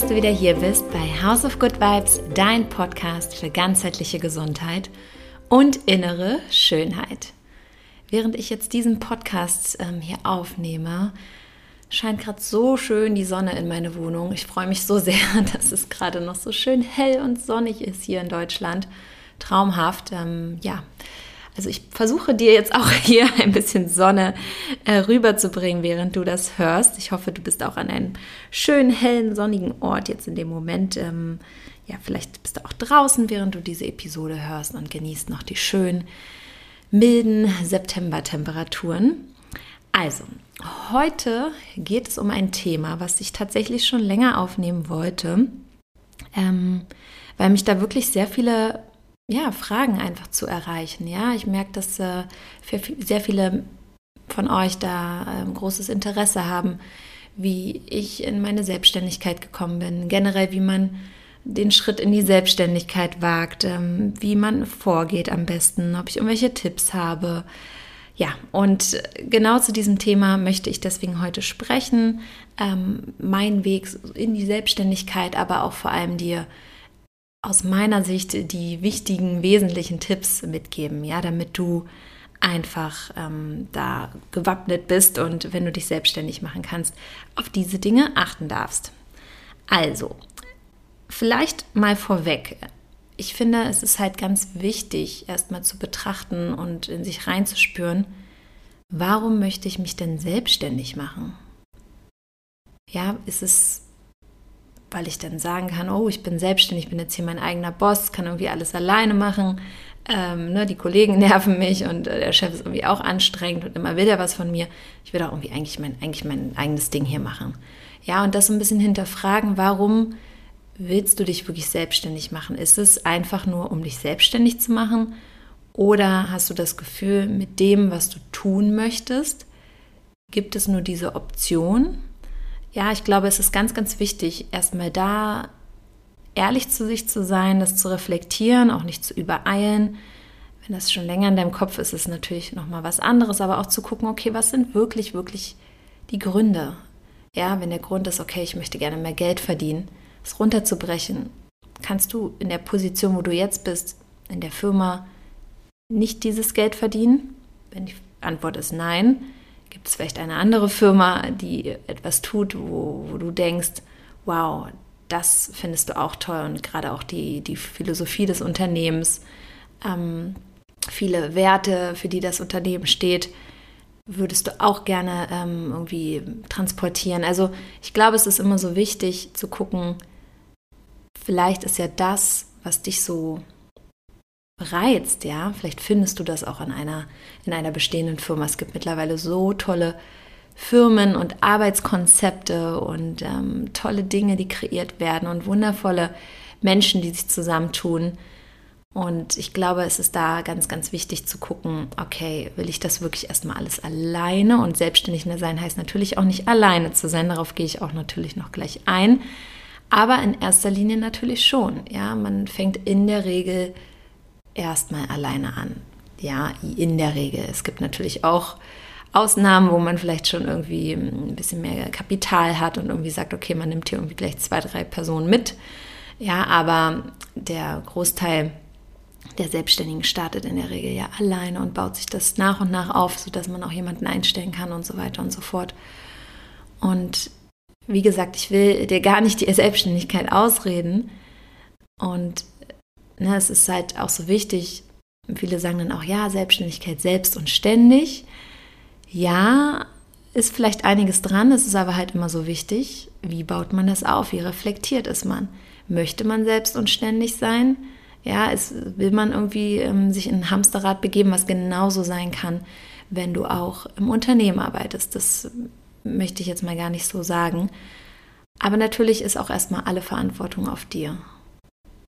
Dass du wieder hier bist bei House of Good Vibes, dein Podcast für ganzheitliche Gesundheit und innere Schönheit. Während ich jetzt diesen Podcast ähm, hier aufnehme, scheint gerade so schön die Sonne in meine Wohnung. Ich freue mich so sehr, dass es gerade noch so schön hell und sonnig ist hier in Deutschland. Traumhaft. Ähm, ja, also ich versuche dir jetzt auch hier ein bisschen Sonne äh, rüberzubringen, während du das hörst. Ich hoffe, du bist auch an einem schönen, hellen, sonnigen Ort jetzt in dem Moment. Ähm, ja, vielleicht bist du auch draußen, während du diese Episode hörst und genießt noch die schönen, milden September-Temperaturen. Also, heute geht es um ein Thema, was ich tatsächlich schon länger aufnehmen wollte, ähm, weil mich da wirklich sehr viele ja, Fragen einfach zu erreichen. Ja, ich merke, dass äh, sehr viele von euch da äh, großes Interesse haben, wie ich in meine Selbstständigkeit gekommen bin, generell wie man den Schritt in die Selbstständigkeit wagt, ähm, wie man vorgeht am besten, ob ich irgendwelche Tipps habe. Ja, und genau zu diesem Thema möchte ich deswegen heute sprechen. Ähm, mein Weg in die Selbstständigkeit, aber auch vor allem dir aus meiner Sicht die wichtigen, wesentlichen Tipps mitgeben, ja, damit du einfach ähm, da gewappnet bist und wenn du dich selbstständig machen kannst, auf diese Dinge achten darfst. Also, vielleicht mal vorweg. Ich finde, es ist halt ganz wichtig, erstmal zu betrachten und in sich reinzuspüren, warum möchte ich mich denn selbstständig machen? Ja, ist es weil ich dann sagen kann, oh, ich bin selbstständig, ich bin jetzt hier mein eigener Boss, kann irgendwie alles alleine machen. Ähm, ne, die Kollegen nerven mich und äh, der Chef ist irgendwie auch anstrengend und immer will er was von mir. Ich will auch irgendwie eigentlich mein, eigentlich mein eigenes Ding hier machen. Ja, und das so ein bisschen hinterfragen, warum willst du dich wirklich selbstständig machen? Ist es einfach nur, um dich selbstständig zu machen? Oder hast du das Gefühl, mit dem, was du tun möchtest, gibt es nur diese Option ja, ich glaube, es ist ganz, ganz wichtig, erstmal da ehrlich zu sich zu sein, das zu reflektieren, auch nicht zu übereilen. Wenn das schon länger in deinem Kopf ist, ist es natürlich nochmal was anderes, aber auch zu gucken, okay, was sind wirklich, wirklich die Gründe? Ja, wenn der Grund ist, okay, ich möchte gerne mehr Geld verdienen, es runterzubrechen, kannst du in der Position, wo du jetzt bist, in der Firma nicht dieses Geld verdienen? Wenn die Antwort ist nein, Gibt es vielleicht eine andere Firma, die etwas tut, wo, wo du denkst, wow, das findest du auch toll und gerade auch die, die Philosophie des Unternehmens, ähm, viele Werte, für die das Unternehmen steht, würdest du auch gerne ähm, irgendwie transportieren. Also ich glaube, es ist immer so wichtig zu gucken, vielleicht ist ja das, was dich so reizt, ja, vielleicht findest du das auch in einer, in einer bestehenden Firma. Es gibt mittlerweile so tolle Firmen und Arbeitskonzepte und ähm, tolle Dinge, die kreiert werden und wundervolle Menschen, die sich zusammentun. Und ich glaube, es ist da ganz, ganz wichtig zu gucken, okay, will ich das wirklich erstmal alles alleine? Und selbstständig sein heißt natürlich auch nicht alleine zu sein. Darauf gehe ich auch natürlich noch gleich ein. Aber in erster Linie natürlich schon. Ja, man fängt in der Regel erstmal alleine an. Ja, in der Regel. Es gibt natürlich auch Ausnahmen, wo man vielleicht schon irgendwie ein bisschen mehr Kapital hat und irgendwie sagt, okay, man nimmt hier irgendwie gleich zwei, drei Personen mit. Ja, aber der Großteil der Selbstständigen startet in der Regel ja alleine und baut sich das nach und nach auf, sodass man auch jemanden einstellen kann und so weiter und so fort. Und wie gesagt, ich will dir gar nicht die Selbstständigkeit ausreden. Und Ne, es ist halt auch so wichtig, viele sagen dann auch, ja, Selbstständigkeit selbst und ständig. Ja, ist vielleicht einiges dran, es ist aber halt immer so wichtig, wie baut man das auf, wie reflektiert ist man? Möchte man selbst und ständig sein? Ja, es, will man irgendwie ähm, sich in ein Hamsterrad begeben, was genauso sein kann, wenn du auch im Unternehmen arbeitest. Das möchte ich jetzt mal gar nicht so sagen. Aber natürlich ist auch erstmal alle Verantwortung auf dir.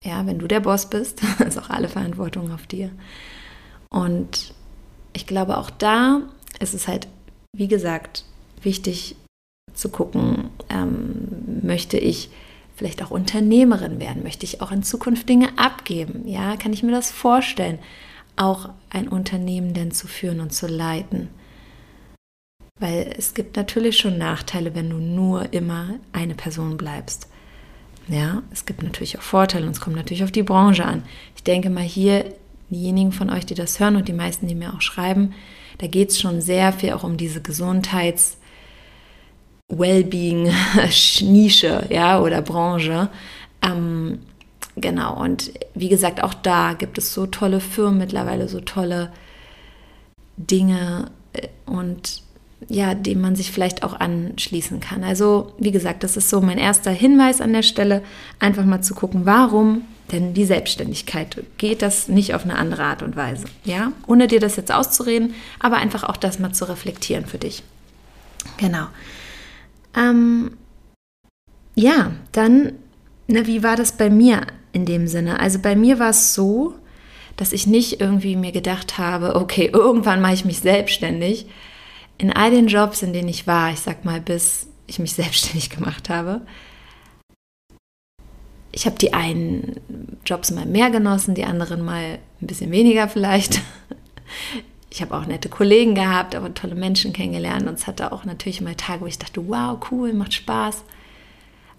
Ja, wenn du der Boss bist, ist auch alle Verantwortung auf dir. Und ich glaube, auch da ist es halt, wie gesagt, wichtig zu gucken, ähm, möchte ich vielleicht auch Unternehmerin werden? Möchte ich auch in Zukunft Dinge abgeben? Ja, kann ich mir das vorstellen, auch ein Unternehmen denn zu führen und zu leiten? Weil es gibt natürlich schon Nachteile, wenn du nur immer eine Person bleibst. Ja, es gibt natürlich auch Vorteile und es kommt natürlich auf die Branche an. Ich denke mal hier, diejenigen von euch, die das hören und die meisten, die mir auch schreiben, da geht es schon sehr viel auch um diese Gesundheits- Wellbeing-Nische, ja, oder Branche. Ähm, genau, und wie gesagt, auch da gibt es so tolle Firmen mittlerweile, so tolle Dinge äh, und ja, dem man sich vielleicht auch anschließen kann. Also, wie gesagt, das ist so mein erster Hinweis an der Stelle, einfach mal zu gucken, warum denn die Selbstständigkeit geht das nicht auf eine andere Art und Weise, ja, ohne dir das jetzt auszureden, aber einfach auch das mal zu reflektieren für dich. Genau. Ähm, ja, dann, na, wie war das bei mir in dem Sinne? Also bei mir war es so, dass ich nicht irgendwie mir gedacht habe, okay, irgendwann mache ich mich selbstständig. In all den Jobs, in denen ich war, ich sag mal, bis ich mich selbstständig gemacht habe, ich habe die einen Jobs mal mehr genossen, die anderen mal ein bisschen weniger vielleicht ich habe auch nette Kollegen gehabt, aber tolle Menschen kennengelernt und es hatte auch natürlich mal Tage, wo ich dachte, wow, cool, macht Spaß.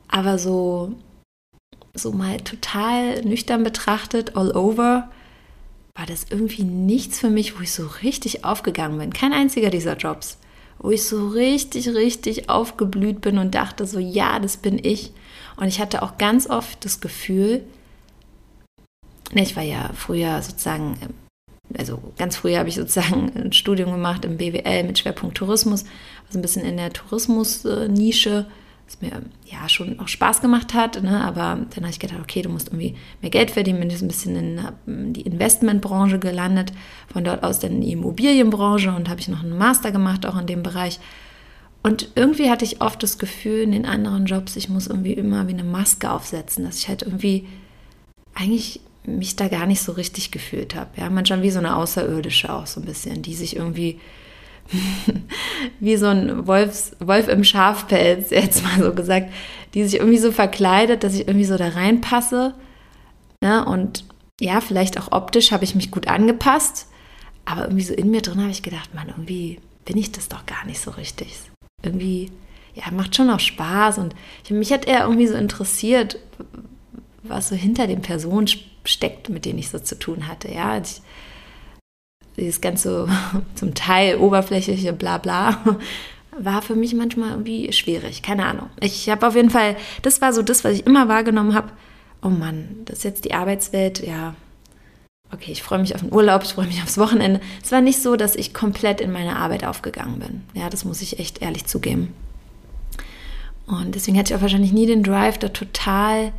Aber so, so mal total nüchtern betrachtet, all over, war das irgendwie nichts für mich, wo ich so richtig aufgegangen bin. Kein einziger dieser Jobs, wo ich so richtig, richtig aufgeblüht bin und dachte so, ja, das bin ich. Und ich hatte auch ganz oft das Gefühl, ne, ich war ja früher sozusagen also ganz früh habe ich sozusagen ein Studium gemacht im BWL mit Schwerpunkt Tourismus, also ein bisschen in der Tourismus-Nische, was mir ja schon auch Spaß gemacht hat. Ne? Aber dann habe ich gedacht, okay, du musst irgendwie mehr Geld verdienen, bin jetzt ein bisschen in die Investmentbranche gelandet, von dort aus dann in die Immobilienbranche und habe ich noch einen Master gemacht, auch in dem Bereich. Und irgendwie hatte ich oft das Gefühl in den anderen Jobs, ich muss irgendwie immer wie eine Maske aufsetzen, dass ich halt irgendwie eigentlich mich da gar nicht so richtig gefühlt habe. Ja, manchmal wie so eine Außerirdische auch so ein bisschen, die sich irgendwie wie so ein Wolfs, Wolf im Schafpelz, jetzt mal so gesagt, die sich irgendwie so verkleidet, dass ich irgendwie so da reinpasse. Ne? Und ja, vielleicht auch optisch habe ich mich gut angepasst, aber irgendwie so in mir drin habe ich gedacht, man, irgendwie bin ich das doch gar nicht so richtig. Irgendwie, ja, macht schon auch Spaß und ich, mich hat eher irgendwie so interessiert, was so hinter den Personen steckt, mit denen ich so zu tun hatte. Ja, ich, dieses ganze zum Teil oberflächliche Blabla war für mich manchmal irgendwie schwierig. Keine Ahnung. Ich habe auf jeden Fall, das war so das, was ich immer wahrgenommen habe. Oh Mann, das ist jetzt die Arbeitswelt. Ja, okay, ich freue mich auf den Urlaub, ich freue mich aufs Wochenende. Es war nicht so, dass ich komplett in meine Arbeit aufgegangen bin. Ja, das muss ich echt ehrlich zugeben. Und deswegen hatte ich auch wahrscheinlich nie den Drive, da total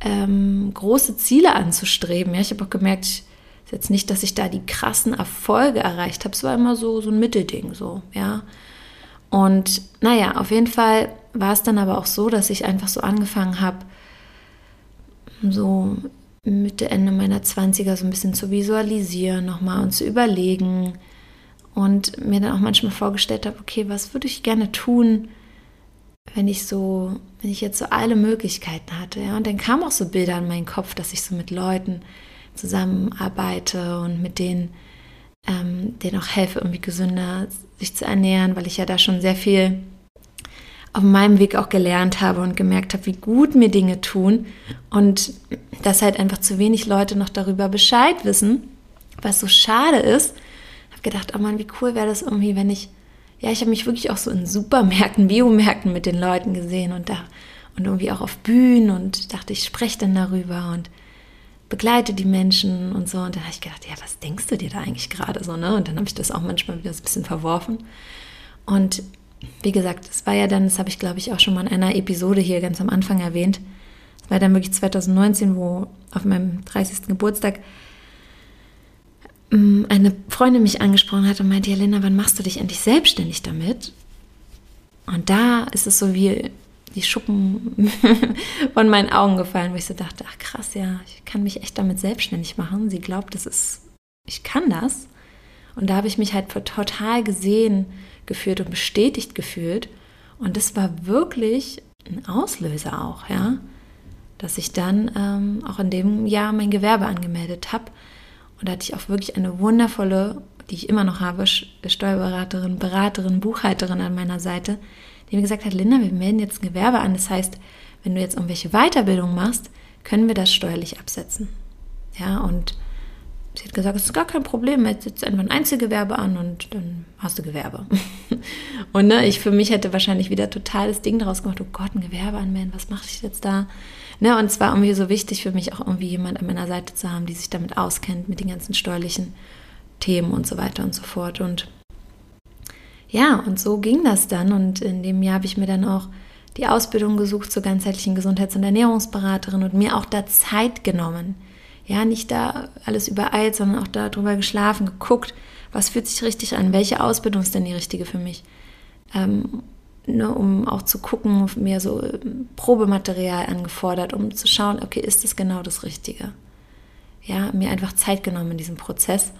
ähm, große Ziele anzustreben. Ja, ich habe auch gemerkt, ich, jetzt nicht, dass ich da die krassen Erfolge erreicht habe. Es war immer so, so ein Mittelding, so, ja. Und naja, auf jeden Fall war es dann aber auch so, dass ich einfach so angefangen habe, so Mitte, Ende meiner 20er so ein bisschen zu visualisieren nochmal und zu überlegen und mir dann auch manchmal vorgestellt habe, okay, was würde ich gerne tun, wenn ich so, wenn ich jetzt so alle Möglichkeiten hatte, ja, und dann kamen auch so Bilder in meinen Kopf, dass ich so mit Leuten zusammenarbeite und mit denen, ähm, denen auch helfe, irgendwie gesünder sich zu ernähren, weil ich ja da schon sehr viel auf meinem Weg auch gelernt habe und gemerkt habe, wie gut mir Dinge tun und dass halt einfach zu wenig Leute noch darüber Bescheid wissen, was so schade ist. Ich habe gedacht, oh Mann, wie cool wäre das irgendwie, wenn ich ja, ich habe mich wirklich auch so in Supermärkten, Biomärkten mit den Leuten gesehen und da und irgendwie auch auf Bühnen und dachte, ich spreche dann darüber und begleite die Menschen und so. Und dann habe ich gedacht, ja, was denkst du dir da eigentlich gerade so, ne? Und dann habe ich das auch manchmal wieder so ein bisschen verworfen. Und wie gesagt, das war ja dann, das habe ich glaube ich auch schon mal in einer Episode hier ganz am Anfang erwähnt. Das war dann wirklich 2019, wo auf meinem 30. Geburtstag Mm, eine Freundin mich angesprochen hat und meinte, Jelena, wann machst du dich endlich selbstständig damit? Und da ist es so wie die Schuppen von meinen Augen gefallen, wo ich so dachte, ach krass, ja, ich kann mich echt damit selbstständig machen. Sie glaubt, das ist, ich kann das. Und da habe ich mich halt total gesehen gefühlt und bestätigt gefühlt. Und das war wirklich ein Auslöser auch, ja, dass ich dann ähm, auch in dem Jahr mein Gewerbe angemeldet habe und da hatte ich auch wirklich eine wundervolle die ich immer noch habe, Steuerberaterin, Beraterin, Buchhalterin an meiner Seite, die mir gesagt hat, Linda, wir melden jetzt ein Gewerbe an. Das heißt, wenn du jetzt irgendwelche Weiterbildung machst, können wir das steuerlich absetzen. Ja, und sie hat gesagt, es ist gar kein Problem, jetzt setzt einfach ein Einzelgewerbe an und dann hast du Gewerbe. und ne, ich für mich hätte wahrscheinlich wieder totales Ding daraus gemacht, oh Gott, ein Gewerbe anmelden, was mache ich jetzt da? Ne, und es war irgendwie so wichtig für mich auch irgendwie jemand an meiner Seite zu haben, die sich damit auskennt, mit den ganzen steuerlichen Themen und so weiter und so fort. Und ja, und so ging das dann. Und in dem Jahr habe ich mir dann auch die Ausbildung gesucht zur ganzheitlichen Gesundheits- und Ernährungsberaterin und mir auch da Zeit genommen. Ja, nicht da alles übereilt, sondern auch darüber geschlafen, geguckt, was fühlt sich richtig an, welche Ausbildung ist denn die richtige für mich. Ähm, ne, um auch zu gucken, mir so ähm, Probematerial angefordert, um zu schauen, okay, ist das genau das Richtige? Ja, mir einfach Zeit genommen in diesem Prozess.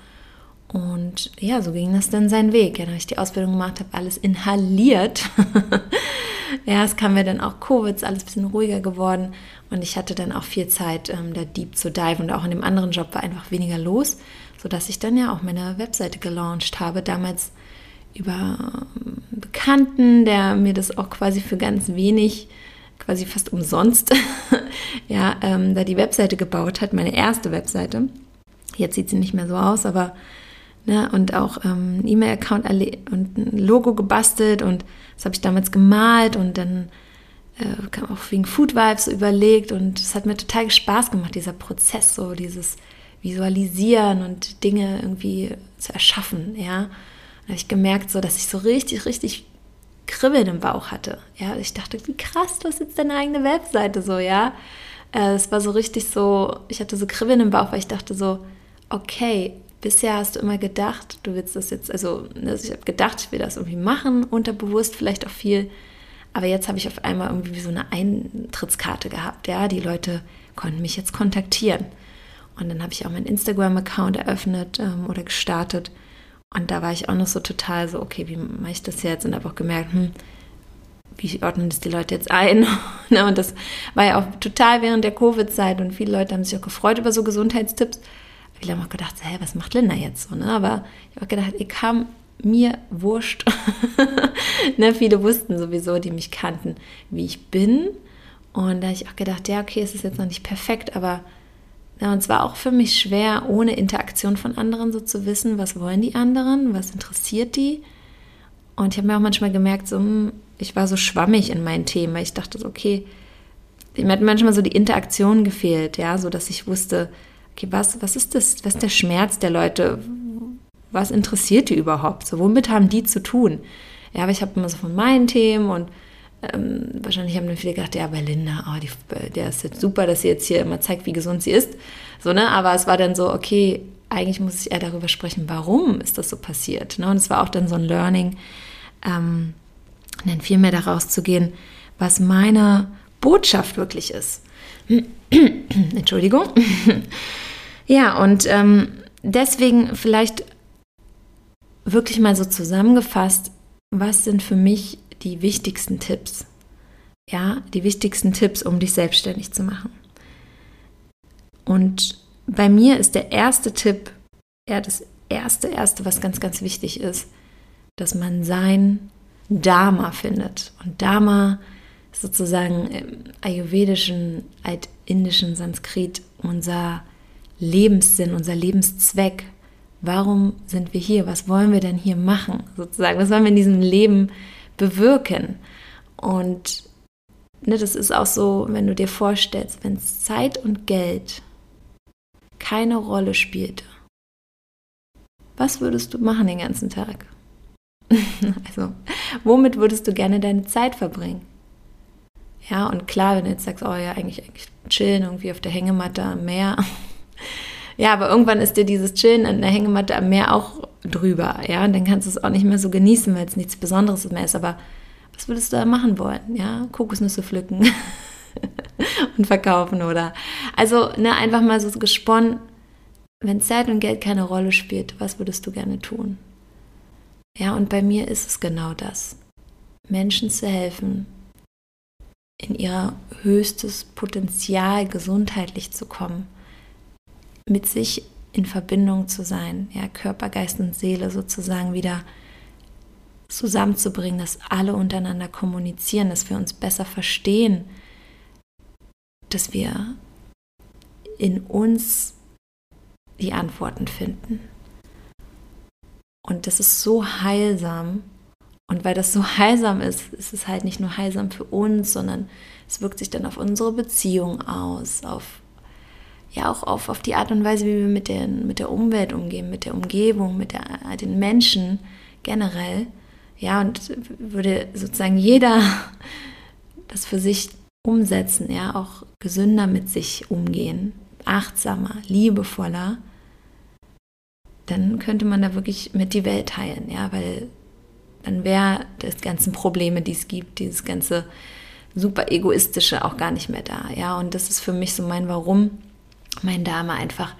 Und ja, so ging das dann seinen Weg. Ja, dann habe ich die Ausbildung gemacht, habe alles inhaliert. ja, es kam mir dann auch Covid, alles ein bisschen ruhiger geworden und ich hatte dann auch viel Zeit, ähm, da deep zu dive und auch in dem anderen Job war einfach weniger los, sodass ich dann ja auch meine Webseite gelauncht habe, damals über einen ähm, Bekannten, der mir das auch quasi für ganz wenig, quasi fast umsonst, ja, ähm, da die Webseite gebaut hat, meine erste Webseite. Jetzt sieht sie nicht mehr so aus, aber Ne, und auch ähm, E-Mail-Account und ein Logo gebastelt und das habe ich damals gemalt und dann äh, kam auch wegen Food Vibes überlegt und es hat mir total Spaß gemacht, dieser Prozess, so dieses Visualisieren und Dinge irgendwie zu erschaffen, ja. Da habe ich gemerkt, so, dass ich so richtig, richtig Kribbeln im Bauch hatte. Ja, ich dachte, wie krass, du hast jetzt deine eigene Webseite so, ja. Äh, es war so richtig so, ich hatte so Kribbeln im Bauch, weil ich dachte so, okay, bisher hast du immer gedacht, du willst das jetzt, also ne, ich habe gedacht, ich will das irgendwie machen, unterbewusst vielleicht auch viel. Aber jetzt habe ich auf einmal irgendwie so eine Eintrittskarte gehabt. Ja, die Leute konnten mich jetzt kontaktieren. Und dann habe ich auch meinen Instagram-Account eröffnet ähm, oder gestartet. Und da war ich auch noch so total so, okay, wie mache ich das jetzt? Und habe auch gemerkt, hm, wie ordnen das die Leute jetzt ein? Ne, und das war ja auch total während der Covid-Zeit und viele Leute haben sich auch gefreut über so Gesundheitstipps. Viele haben auch gedacht, hä, was macht Linda jetzt so? Ne? Aber ich habe gedacht, ich kam mir wurscht. ne, viele wussten sowieso, die mich kannten, wie ich bin. Und da habe ich auch gedacht, ja, okay, es ist jetzt noch nicht perfekt, aber ja, und es war auch für mich schwer, ohne Interaktion von anderen so zu wissen, was wollen die anderen, was interessiert die. Und ich habe mir auch manchmal gemerkt, so, hm, ich war so schwammig in meinen Themen, weil ich dachte, so, okay, mir hat manchmal so die Interaktion gefehlt, ja, so dass ich wusste, okay, was, was ist das, was ist der Schmerz der Leute? Was interessiert die überhaupt? So, womit haben die zu tun? Ja, aber ich habe immer so von meinen Themen und ähm, wahrscheinlich haben dann viele gedacht, ja, bei Linda, oh, die, der ist jetzt super, dass sie jetzt hier immer zeigt, wie gesund sie ist. So, ne? Aber es war dann so, okay, eigentlich muss ich eher darüber sprechen, warum ist das so passiert. Ne? Und es war auch dann so ein Learning, ähm, dann viel mehr daraus zu gehen, was meine Botschaft wirklich ist. Entschuldigung. ja, und ähm, deswegen vielleicht wirklich mal so zusammengefasst, was sind für mich die wichtigsten Tipps? Ja, die wichtigsten Tipps, um dich selbstständig zu machen. Und bei mir ist der erste Tipp, ja, das erste, erste, was ganz, ganz wichtig ist, dass man sein Dharma findet. Und Dharma sozusagen im ayurvedischen, altindischen Sanskrit unser Lebenssinn, unser Lebenszweck. Warum sind wir hier? Was wollen wir denn hier machen? Sozusagen, was wollen wir in diesem Leben bewirken? Und ne, das ist auch so, wenn du dir vorstellst, wenn Zeit und Geld keine Rolle spielte, was würdest du machen den ganzen Tag? also, womit würdest du gerne deine Zeit verbringen? Ja, und klar, wenn du jetzt sagst, oh ja, eigentlich, eigentlich chillen irgendwie auf der Hängematte am Meer. ja, aber irgendwann ist dir dieses Chillen an der Hängematte am Meer auch drüber. Ja, und dann kannst du es auch nicht mehr so genießen, weil es nichts Besonderes mehr ist. Aber was würdest du da machen wollen? Ja, Kokosnüsse pflücken und verkaufen oder. Also, ne, einfach mal so gesponnen, wenn Zeit und Geld keine Rolle spielt, was würdest du gerne tun? Ja, und bei mir ist es genau das. Menschen zu helfen, in ihr höchstes Potenzial gesundheitlich zu kommen, mit sich in Verbindung zu sein, ja, Körper, Geist und Seele sozusagen wieder zusammenzubringen, dass alle untereinander kommunizieren, dass wir uns besser verstehen, dass wir in uns die Antworten finden. Und das ist so heilsam. Und weil das so heilsam ist, ist es halt nicht nur heilsam für uns, sondern es wirkt sich dann auf unsere Beziehung aus, auf ja auch auf, auf die Art und Weise, wie wir mit, den, mit der Umwelt umgehen, mit der Umgebung, mit der, den Menschen generell. Ja, und würde sozusagen jeder das für sich umsetzen, ja, auch gesünder mit sich umgehen, achtsamer, liebevoller, dann könnte man da wirklich mit die Welt heilen, ja, weil dann wäre das ganzen Probleme, die es gibt, dieses ganze super egoistische auch gar nicht mehr da, ja, und das ist für mich so mein Warum, mein Dame einfach.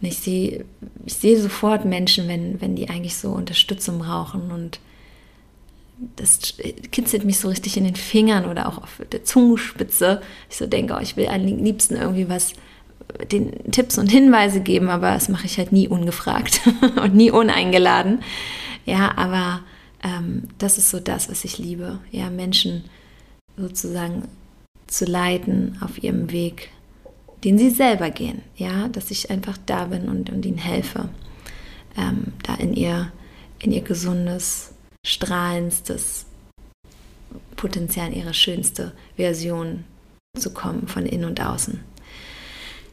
Ich sehe, ich sehe sofort Menschen, wenn, wenn die eigentlich so Unterstützung brauchen und das kitzelt mich so richtig in den Fingern oder auch auf der Zungenspitze. Ich so denke, oh, ich will am liebsten irgendwie was, den Tipps und Hinweise geben, aber das mache ich halt nie ungefragt und nie uneingeladen. Ja, aber ähm, das ist so das, was ich liebe. Ja, Menschen sozusagen zu leiten auf ihrem Weg, den sie selber gehen. Ja, dass ich einfach da bin und, und ihnen helfe, ähm, da in ihr, in ihr gesundes, strahlendstes Potenzial, ihre schönste Version zu kommen von innen und außen.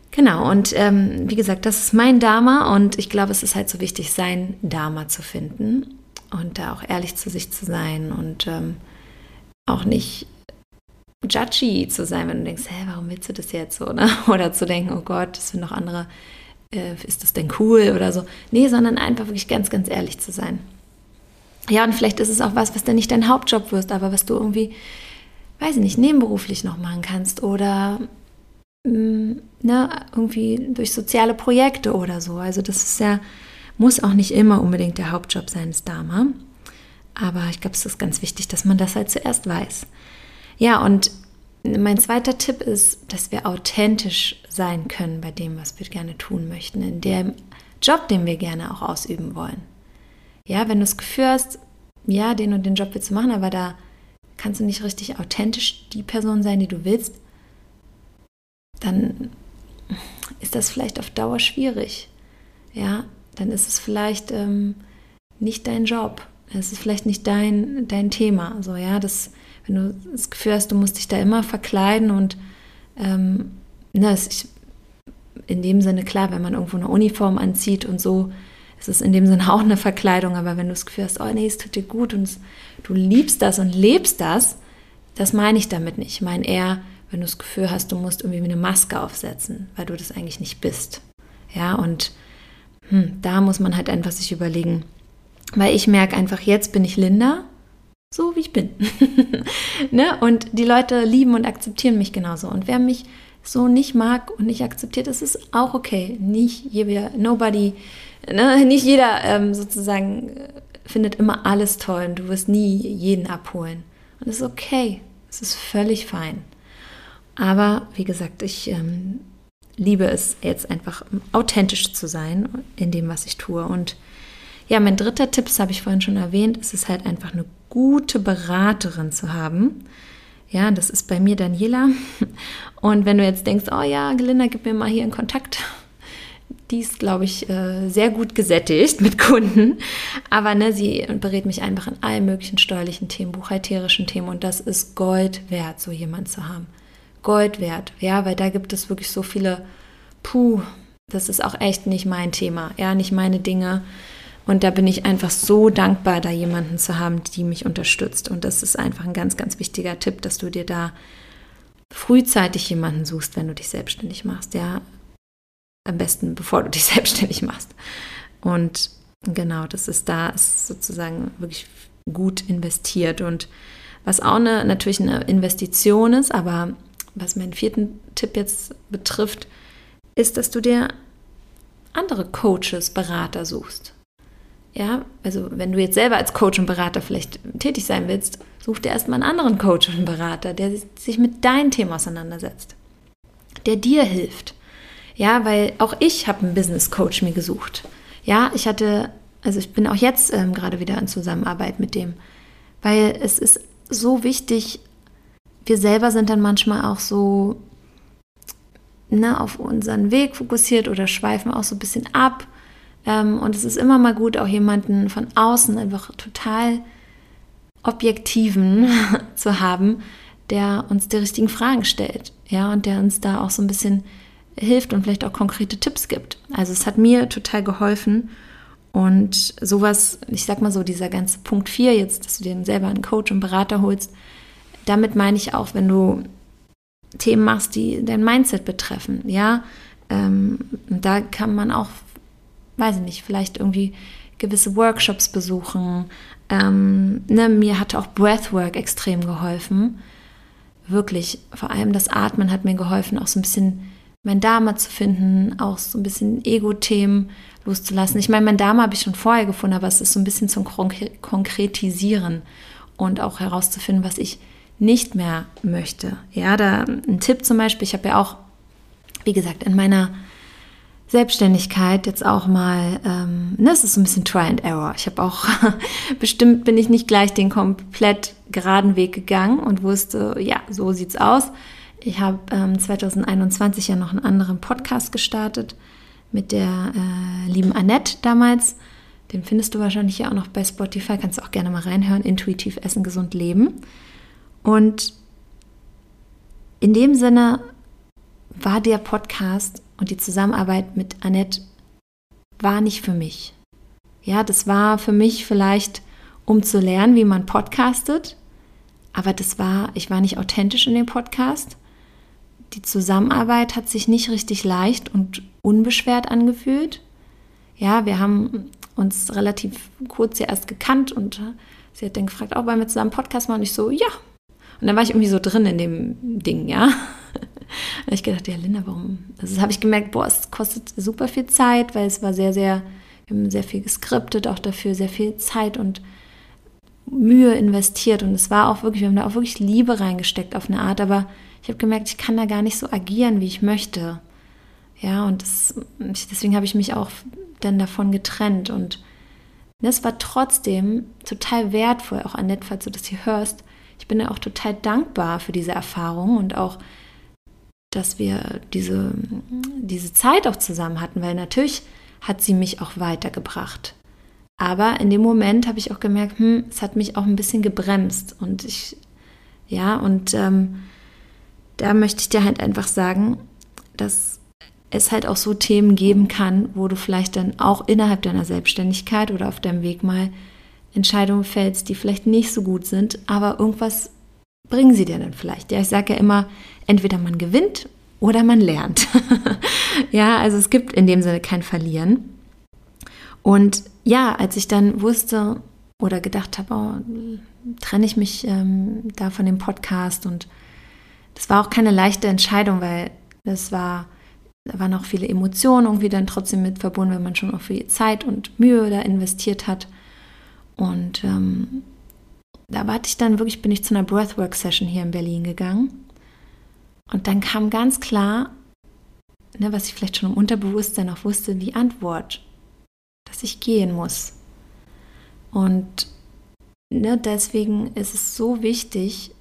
Genau, und ähm, wie gesagt, das ist mein Dharma und ich glaube, es ist halt so wichtig, sein Dharma zu finden und da auch ehrlich zu sich zu sein und ähm, auch nicht judgy zu sein, wenn du denkst, hä, warum willst du das jetzt so? Ne? Oder zu denken, oh Gott, das sind noch andere, äh, ist das denn cool oder so. Nee, sondern einfach wirklich ganz, ganz ehrlich zu sein. Ja, und vielleicht ist es auch was, was dann nicht dein Hauptjob wirst, aber was du irgendwie, weiß ich nicht, nebenberuflich noch machen kannst oder mh, mm, ne, irgendwie durch soziale Projekte oder so. Also das ist ja, muss auch nicht immer unbedingt der Hauptjob sein, das Dharma. Aber ich glaube, es ist ganz wichtig, dass man das halt zuerst weiß. Ja, und mein zweiter Tipp ist, dass wir authentisch sein können bei dem, was wir gerne tun möchten, in dem Job, den wir gerne auch ausüben wollen. Ja, wenn du das Gefühl hast, ja, den und den Job willst du machen, aber da kannst du nicht richtig authentisch die Person sein, die du willst, dann ist das vielleicht auf Dauer schwierig. Ja, dann ist es vielleicht ähm, nicht dein Job. Es ist vielleicht nicht dein, dein Thema. So, ja, das, wenn du das Gefühl hast, du musst dich da immer verkleiden und ähm, na, es, in dem Sinne klar, wenn man irgendwo eine Uniform anzieht und so, es ist in dem Sinne auch eine Verkleidung, aber wenn du das Gefühl hast, oh nee, es tut dir gut und es, du liebst das und lebst das, das meine ich damit nicht. Ich meine eher, wenn du das Gefühl hast, du musst irgendwie eine Maske aufsetzen, weil du das eigentlich nicht bist. Ja, und hm, da muss man halt einfach sich überlegen, weil ich merke einfach, jetzt bin ich Linda, so wie ich bin. ne? Und die Leute lieben und akzeptieren mich genauso. Und wer mich so nicht mag und nicht akzeptiert, das ist auch okay. Nicht jeder, nobody ne, nicht jeder ähm, sozusagen äh, findet immer alles toll und du wirst nie jeden abholen. Und das ist okay. Es ist völlig fein. Aber wie gesagt, ich ähm, liebe es jetzt einfach authentisch zu sein in dem, was ich tue. Und ja, mein dritter Tipp, das habe ich vorhin schon erwähnt, ist es halt einfach eine gute Beraterin zu haben. Ja, das ist bei mir Daniela. Und wenn du jetzt denkst, oh ja, Gelinda, gib mir mal hier einen Kontakt die ist, glaube ich, äh, sehr gut gesättigt mit Kunden. Aber ne, sie berät mich einfach in allen möglichen steuerlichen Themen, buchhalterischen Themen. Und das ist Gold wert, so jemand zu haben. Gold wert, ja, weil da gibt es wirklich so viele, puh, das ist auch echt nicht mein Thema, ja, nicht meine Dinge. Und da bin ich einfach so dankbar, da jemanden zu haben, die mich unterstützt. Und das ist einfach ein ganz, ganz wichtiger Tipp, dass du dir da frühzeitig jemanden suchst, wenn du dich selbstständig machst. Ja, am besten, bevor du dich selbstständig machst. Und genau, das ist da, ist sozusagen wirklich gut investiert. Und was auch eine, natürlich eine Investition ist, aber was meinen vierten Tipp jetzt betrifft, ist, dass du dir andere Coaches, Berater suchst. Ja, also wenn du jetzt selber als Coach und Berater vielleicht tätig sein willst, such dir erstmal einen anderen Coach und Berater, der sich mit deinem Thema auseinandersetzt, der dir hilft, Ja, weil auch ich habe einen Business Coach mir gesucht. Ja, ich hatte, also ich bin auch jetzt ähm, gerade wieder in Zusammenarbeit mit dem, weil es ist so wichtig, wir selber sind dann manchmal auch so ne, auf unseren Weg fokussiert oder schweifen auch so ein bisschen ab. Ähm, und es ist immer mal gut, auch jemanden von außen einfach total objektiven zu haben, der uns die richtigen Fragen stellt, ja, und der uns da auch so ein bisschen hilft und vielleicht auch konkrete Tipps gibt. Also es hat mir total geholfen und sowas, ich sag mal so, dieser ganze Punkt 4 jetzt, dass du dir selber einen Coach und Berater holst, damit meine ich auch, wenn du Themen machst, die dein Mindset betreffen, ja, ähm, da kann man auch, weiß ich nicht, vielleicht irgendwie gewisse Workshops besuchen. Ähm, ne, mir hat auch Breathwork extrem geholfen. Wirklich, vor allem das Atmen hat mir geholfen, auch so ein bisschen mein Dharma zu finden, auch so ein bisschen Ego-Themen loszulassen. Ich meine, mein Dharma habe ich schon vorher gefunden, aber es ist so ein bisschen zum Konkretisieren und auch herauszufinden, was ich nicht mehr möchte. Ja, da ein Tipp zum Beispiel, ich habe ja auch, wie gesagt, in meiner Selbstständigkeit jetzt auch mal, ähm, ne, es ist so ein bisschen Try and Error. Ich habe auch, bestimmt bin ich nicht gleich den komplett geraden Weg gegangen und wusste, ja, so sieht's aus. Ich habe ähm, 2021 ja noch einen anderen Podcast gestartet mit der äh, lieben Annette damals. Den findest du wahrscheinlich ja auch noch bei Spotify. Kannst du auch gerne mal reinhören. Intuitiv Essen, gesund leben. Und in dem Sinne war der Podcast und die Zusammenarbeit mit Annette war nicht für mich. Ja, das war für mich vielleicht, um zu lernen, wie man podcastet, aber das war, ich war nicht authentisch in dem Podcast. Die Zusammenarbeit hat sich nicht richtig leicht und unbeschwert angefühlt. Ja, wir haben uns relativ kurz ja erst gekannt und sie hat dann gefragt, auch wollen wir zusammen Podcast machen? Und ich so, ja, und dann war ich irgendwie so drin in dem Ding, ja. Und ich gedacht, ja, Linda, warum? Also habe ich gemerkt, boah, es kostet super viel Zeit, weil es war sehr, sehr, wir haben sehr viel geskriptet, auch dafür sehr viel Zeit und Mühe investiert. Und es war auch wirklich, wir haben da auch wirklich Liebe reingesteckt auf eine Art, aber ich habe gemerkt, ich kann da gar nicht so agieren, wie ich möchte. Ja, und das, deswegen habe ich mich auch dann davon getrennt. Und das war trotzdem total wertvoll, auch Annette, falls du das hier hörst, ich bin ja auch total dankbar für diese Erfahrung und auch, dass wir diese, diese Zeit auch zusammen hatten, weil natürlich hat sie mich auch weitergebracht. Aber in dem Moment habe ich auch gemerkt, hm, es hat mich auch ein bisschen gebremst. Und ich, ja, und ähm, da möchte ich dir halt einfach sagen, dass es halt auch so Themen geben kann, wo du vielleicht dann auch innerhalb deiner Selbstständigkeit oder auf deinem Weg mal Entscheidungen fällst, die vielleicht nicht so gut sind, aber irgendwas bringen sie dir dann vielleicht. Ja, ich sage ja immer, entweder man gewinnt oder man lernt. ja, also es gibt in dem Sinne kein Verlieren. Und ja, als ich dann wusste oder gedacht habe, oh, trenne ich mich ähm, da von dem Podcast und das war auch keine leichte Entscheidung, weil das war, da waren auch viele Emotionen irgendwie dann trotzdem mit verbunden, wenn man schon auch viel Zeit und Mühe da investiert hat. Und ähm, da war ich dann wirklich, bin ich zu einer Breathwork-Session hier in Berlin gegangen. Und dann kam ganz klar, ne, was ich vielleicht schon im Unterbewusstsein auch wusste, die Antwort, dass ich gehen muss. Und ne, deswegen ist es so wichtig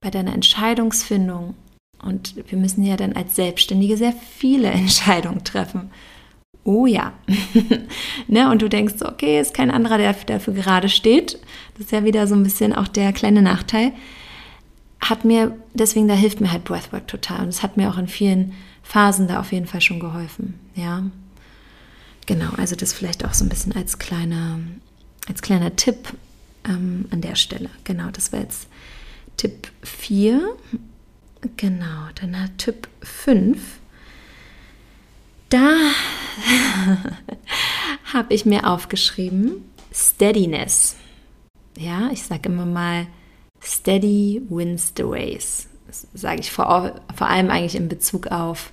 bei deiner Entscheidungsfindung, und wir müssen ja dann als Selbstständige sehr viele Entscheidungen treffen oh ja. ne? Und du denkst, okay, ist kein anderer, der dafür gerade steht. Das ist ja wieder so ein bisschen auch der kleine Nachteil. Hat mir, deswegen, da hilft mir halt Breathwork total. Und es hat mir auch in vielen Phasen da auf jeden Fall schon geholfen. Ja. Genau, also das vielleicht auch so ein bisschen als kleiner, als kleiner Tipp ähm, an der Stelle. Genau, das war jetzt Tipp 4. Genau, dann Tipp 5 da habe ich mir aufgeschrieben, Steadiness. Ja, ich sage immer mal, Steady wins the race. Das sage ich vor, vor allem eigentlich in Bezug auf,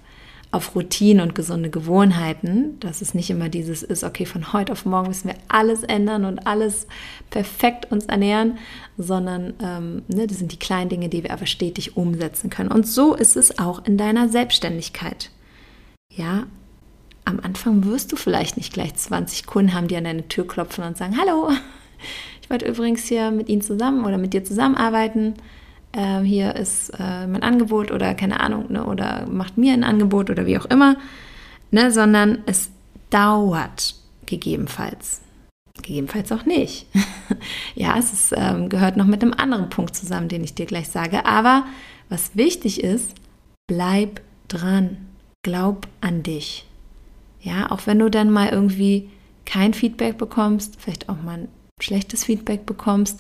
auf Routinen und gesunde Gewohnheiten, dass es nicht immer dieses ist, okay, von heute auf morgen müssen wir alles ändern und alles perfekt uns ernähren, sondern ähm, ne, das sind die kleinen Dinge, die wir aber stetig umsetzen können. Und so ist es auch in deiner Selbstständigkeit. Ja, am Anfang wirst du vielleicht nicht gleich 20 Kunden haben, die an deine Tür klopfen und sagen, hallo, ich wollte übrigens hier mit Ihnen zusammen oder mit dir zusammenarbeiten. Ähm, hier ist äh, mein Angebot oder keine Ahnung, ne, oder macht mir ein Angebot oder wie auch immer, ne, sondern es dauert gegebenenfalls. Gegebenenfalls auch nicht. ja, es ist, ähm, gehört noch mit einem anderen Punkt zusammen, den ich dir gleich sage. Aber was wichtig ist, bleib dran. Glaub an dich. Ja, auch wenn du dann mal irgendwie kein Feedback bekommst, vielleicht auch mal ein schlechtes Feedback bekommst,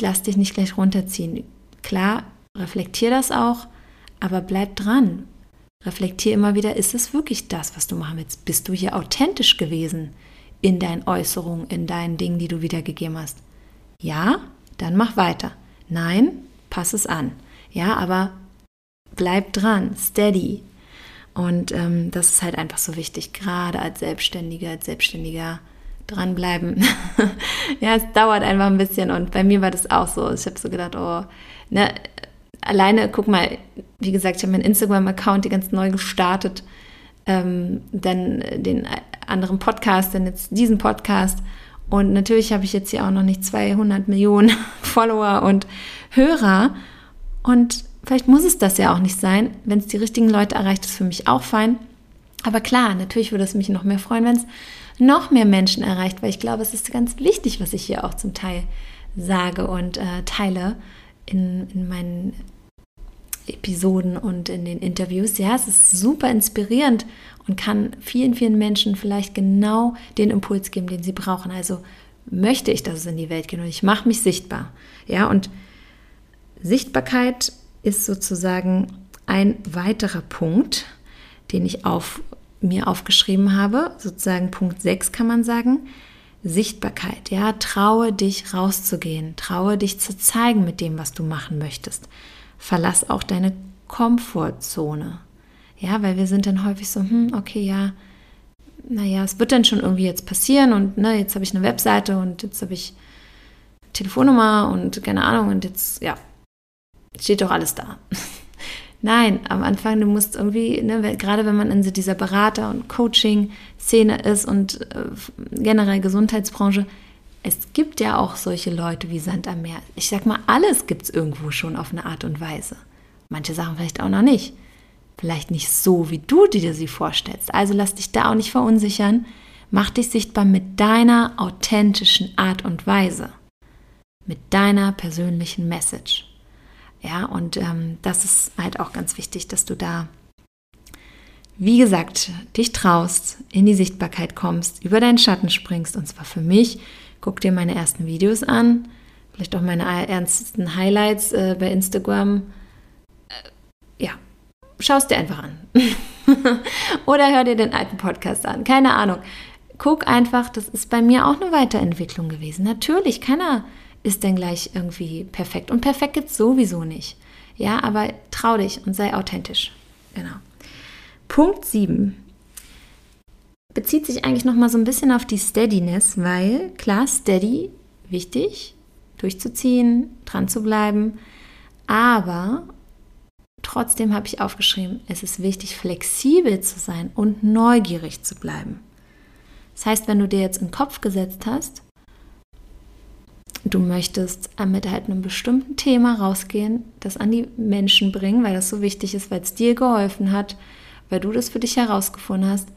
lass dich nicht gleich runterziehen. Klar, reflektier das auch, aber bleib dran. Reflektier immer wieder, ist es wirklich das, was du machen willst? Bist du hier authentisch gewesen in deinen Äußerungen, in deinen Dingen, die du wiedergegeben hast? Ja, dann mach weiter. Nein, pass es an. Ja, aber bleib dran, steady. Und ähm, das ist halt einfach so wichtig, gerade als Selbstständiger, als Selbstständiger dranbleiben. ja, es dauert einfach ein bisschen und bei mir war das auch so. Ich habe so gedacht, oh, ne, alleine, guck mal, wie gesagt, ich habe meinen Instagram-Account ganz neu gestartet, ähm, dann den anderen Podcast, dann jetzt diesen Podcast und natürlich habe ich jetzt hier auch noch nicht 200 Millionen Follower und Hörer und vielleicht muss es das ja auch nicht sein. Wenn es die richtigen Leute erreicht, ist für mich auch fein. Aber klar, natürlich würde es mich noch mehr freuen, wenn es noch mehr Menschen erreicht, weil ich glaube, es ist ganz wichtig, was ich hier auch zum Teil sage und äh, teile in, in meinen Episoden und in den Interviews. Ja, es ist super inspirierend und kann vielen, vielen Menschen vielleicht genau den Impuls geben, den sie brauchen. Also möchte ich, dass es in die Welt geht und ich mache mich sichtbar. Ja, und Sichtbarkeit ist sozusagen ein weiterer Punkt, den ich auf mir aufgeschrieben habe, sozusagen Punkt 6 kann man sagen, Sichtbarkeit, ja, traue dich rauszugehen, traue dich zu zeigen mit dem, was du machen möchtest. Verlass auch deine Komfortzone. Ja, weil wir sind dann häufig so, hm, okay, ja, naja, es wird dann schon irgendwie jetzt passieren und ne, jetzt habe ich eine Webseite und jetzt habe ich Telefonnummer und keine Ahnung und jetzt, ja, steht doch alles da. Nein, am Anfang, du musst irgendwie, ne, gerade wenn man in dieser Berater- und Coaching-Szene ist und äh, generell Gesundheitsbranche, es gibt ja auch solche Leute wie Sand am Meer. Ich sag mal, alles gibt es irgendwo schon auf eine Art und Weise. Manche Sachen vielleicht auch noch nicht. Vielleicht nicht so, wie du dir sie vorstellst. Also lass dich da auch nicht verunsichern. Mach dich sichtbar mit deiner authentischen Art und Weise. Mit deiner persönlichen Message. Ja, und ähm, das ist halt auch ganz wichtig, dass du da, wie gesagt, dich traust, in die Sichtbarkeit kommst, über deinen Schatten springst. Und zwar für mich, guck dir meine ersten Videos an, vielleicht auch meine ernsten Highlights äh, bei Instagram. Äh, ja, schaust dir einfach an. Oder hör dir den alten Podcast an. Keine Ahnung. Guck einfach, das ist bei mir auch eine Weiterentwicklung gewesen. Natürlich, keiner ist denn gleich irgendwie perfekt. Und perfekt gibt es sowieso nicht. Ja, aber trau dich und sei authentisch. Genau. Punkt 7 bezieht sich eigentlich nochmal so ein bisschen auf die Steadiness, weil klar, steady, wichtig, durchzuziehen, dran zu bleiben. Aber trotzdem habe ich aufgeschrieben, es ist wichtig, flexibel zu sein und neugierig zu bleiben. Das heißt, wenn du dir jetzt in Kopf gesetzt hast, du möchtest mit halt einem bestimmten Thema rausgehen, das an die Menschen bringen, weil das so wichtig ist, weil es dir geholfen hat, weil du das für dich herausgefunden hast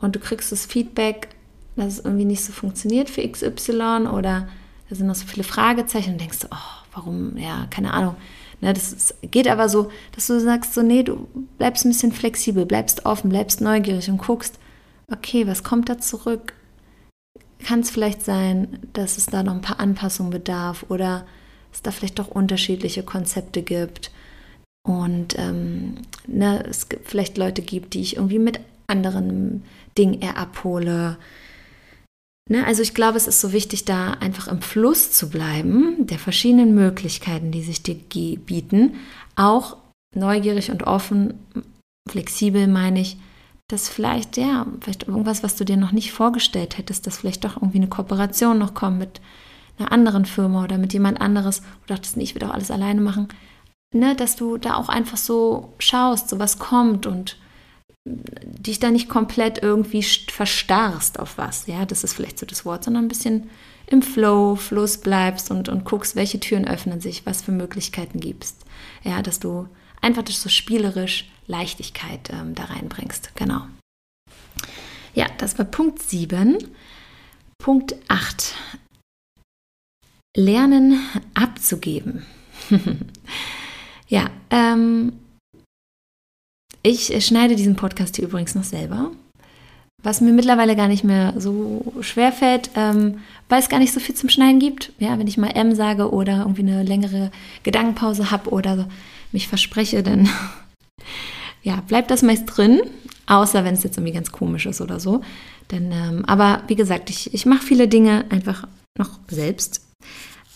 und du kriegst das Feedback, dass es irgendwie nicht so funktioniert für XY oder da sind noch so viele Fragezeichen und denkst, oh, warum, ja, keine Ahnung. Ne, das ist, geht aber so, dass du sagst, so, nee, du bleibst ein bisschen flexibel, bleibst offen, bleibst neugierig und guckst, okay, was kommt da zurück? Kann es vielleicht sein, dass es da noch ein paar Anpassungen bedarf oder es da vielleicht doch unterschiedliche Konzepte gibt und ähm, ne, es gibt vielleicht Leute gibt, die ich irgendwie mit anderen Dingen eher abhole. Ne, also ich glaube, es ist so wichtig, da einfach im Fluss zu bleiben, der verschiedenen Möglichkeiten, die sich dir bieten, auch neugierig und offen, flexibel meine ich, dass vielleicht, ja, vielleicht irgendwas, was du dir noch nicht vorgestellt hättest, dass vielleicht doch irgendwie eine Kooperation noch kommt mit einer anderen Firma oder mit jemand anderes. Du dachtest, ich will doch alles alleine machen. ne, dass du da auch einfach so schaust, so was kommt und dich da nicht komplett irgendwie verstarrst auf was. Ja, das ist vielleicht so das Wort, sondern ein bisschen im Flow, Fluss bleibst und, und guckst, welche Türen öffnen sich, was für Möglichkeiten gibst. Ja, dass du einfach das so spielerisch Leichtigkeit ähm, da reinbringst. Genau. Ja, das war Punkt 7. Punkt 8. Lernen abzugeben. ja, ähm, ich schneide diesen Podcast hier übrigens noch selber, was mir mittlerweile gar nicht mehr so schwer fällt, ähm, weil es gar nicht so viel zum Schneiden gibt. Ja, wenn ich mal M sage oder irgendwie eine längere Gedankenpause habe oder mich verspreche, dann ja, bleibt das meist drin, außer wenn es jetzt irgendwie ganz komisch ist oder so. Denn, ähm, aber wie gesagt, ich, ich mache viele Dinge einfach noch selbst.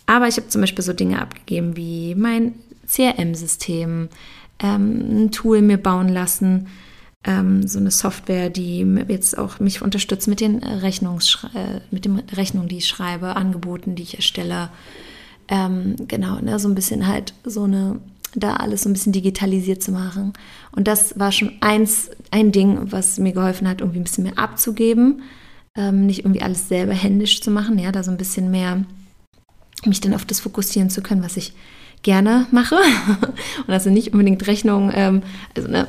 Aber ich habe zum Beispiel so Dinge abgegeben wie mein CRM-System, ähm, ein Tool mir bauen lassen, ähm, so eine Software, die jetzt auch mich unterstützt mit den Rechnungs äh, mit den Rechnungen, die ich schreibe, Angeboten, die ich erstelle. Ähm, genau, ne, so ein bisschen halt so eine da alles so ein bisschen digitalisiert zu machen. Und das war schon eins, ein Ding, was mir geholfen hat, irgendwie ein bisschen mehr abzugeben, ähm, nicht irgendwie alles selber händisch zu machen, ja, da so ein bisschen mehr mich dann auf das fokussieren zu können, was ich gerne mache. und also nicht unbedingt Rechnung, ähm, also ne,